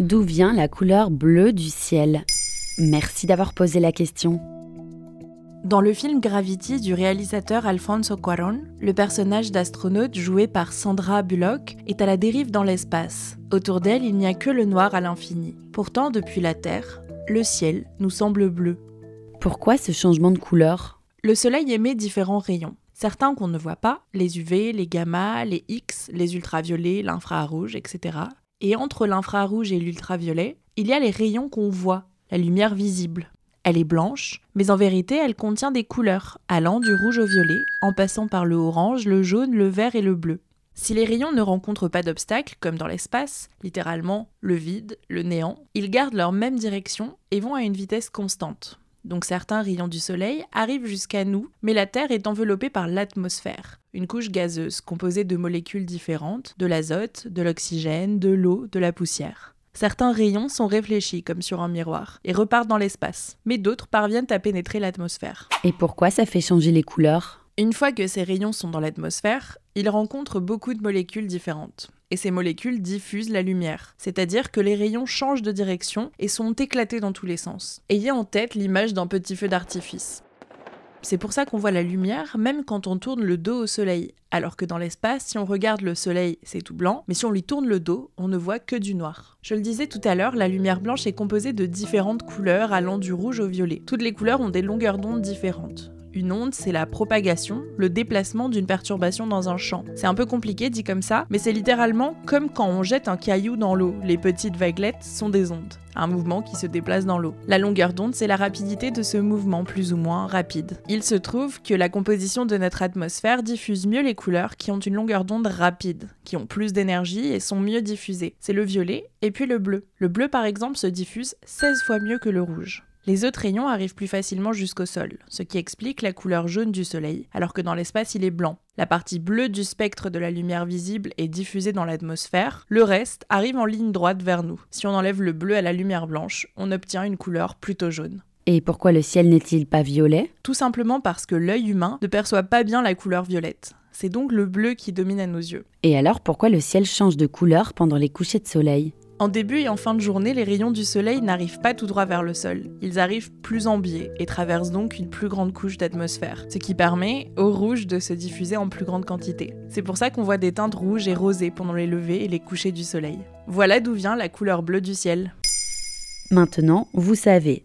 D'où vient la couleur bleue du ciel? Merci d'avoir posé la question. Dans le film Gravity du réalisateur Alfonso Cuarón, le personnage d'astronaute joué par Sandra Bullock est à la dérive dans l'espace. Autour d'elle, il n'y a que le noir à l'infini. Pourtant, depuis la Terre, le ciel nous semble bleu. Pourquoi ce changement de couleur? Le Soleil émet différents rayons. Certains qu'on ne voit pas, les UV, les gamma, les X, les ultraviolets, l'infrarouge, etc. Et entre l'infrarouge et l'ultraviolet, il y a les rayons qu'on voit, la lumière visible. Elle est blanche, mais en vérité elle contient des couleurs, allant du rouge au violet, en passant par le orange, le jaune, le vert et le bleu. Si les rayons ne rencontrent pas d'obstacles, comme dans l'espace, littéralement le vide, le néant, ils gardent leur même direction et vont à une vitesse constante. Donc certains rayons du Soleil arrivent jusqu'à nous, mais la Terre est enveloppée par l'atmosphère, une couche gazeuse composée de molécules différentes, de l'azote, de l'oxygène, de l'eau, de la poussière. Certains rayons sont réfléchis comme sur un miroir et repartent dans l'espace, mais d'autres parviennent à pénétrer l'atmosphère. Et pourquoi ça fait changer les couleurs? Une fois que ces rayons sont dans l'atmosphère, ils rencontrent beaucoup de molécules différentes. Et ces molécules diffusent la lumière, c'est-à-dire que les rayons changent de direction et sont éclatés dans tous les sens. Ayez en tête l'image d'un petit feu d'artifice. C'est pour ça qu'on voit la lumière même quand on tourne le dos au soleil, alors que dans l'espace, si on regarde le soleil, c'est tout blanc, mais si on lui tourne le dos, on ne voit que du noir. Je le disais tout à l'heure, la lumière blanche est composée de différentes couleurs allant du rouge au violet. Toutes les couleurs ont des longueurs d'onde différentes. Une onde, c'est la propagation, le déplacement d'une perturbation dans un champ. C'est un peu compliqué dit comme ça, mais c'est littéralement comme quand on jette un caillou dans l'eau. Les petites vaguelettes sont des ondes, un mouvement qui se déplace dans l'eau. La longueur d'onde, c'est la rapidité de ce mouvement plus ou moins rapide. Il se trouve que la composition de notre atmosphère diffuse mieux les couleurs qui ont une longueur d'onde rapide, qui ont plus d'énergie et sont mieux diffusées. C'est le violet et puis le bleu. Le bleu par exemple se diffuse 16 fois mieux que le rouge. Les autres rayons arrivent plus facilement jusqu'au sol, ce qui explique la couleur jaune du Soleil, alors que dans l'espace il est blanc. La partie bleue du spectre de la lumière visible est diffusée dans l'atmosphère, le reste arrive en ligne droite vers nous. Si on enlève le bleu à la lumière blanche, on obtient une couleur plutôt jaune. Et pourquoi le ciel n'est-il pas violet? Tout simplement parce que l'œil humain ne perçoit pas bien la couleur violette. C'est donc le bleu qui domine à nos yeux. Et alors pourquoi le ciel change de couleur pendant les couchers de soleil? En début et en fin de journée, les rayons du soleil n'arrivent pas tout droit vers le sol. Ils arrivent plus en biais et traversent donc une plus grande couche d'atmosphère, ce qui permet au rouge de se diffuser en plus grande quantité. C'est pour ça qu'on voit des teintes rouges et rosées pendant les levées et les couchers du soleil. Voilà d'où vient la couleur bleue du ciel. Maintenant, vous savez,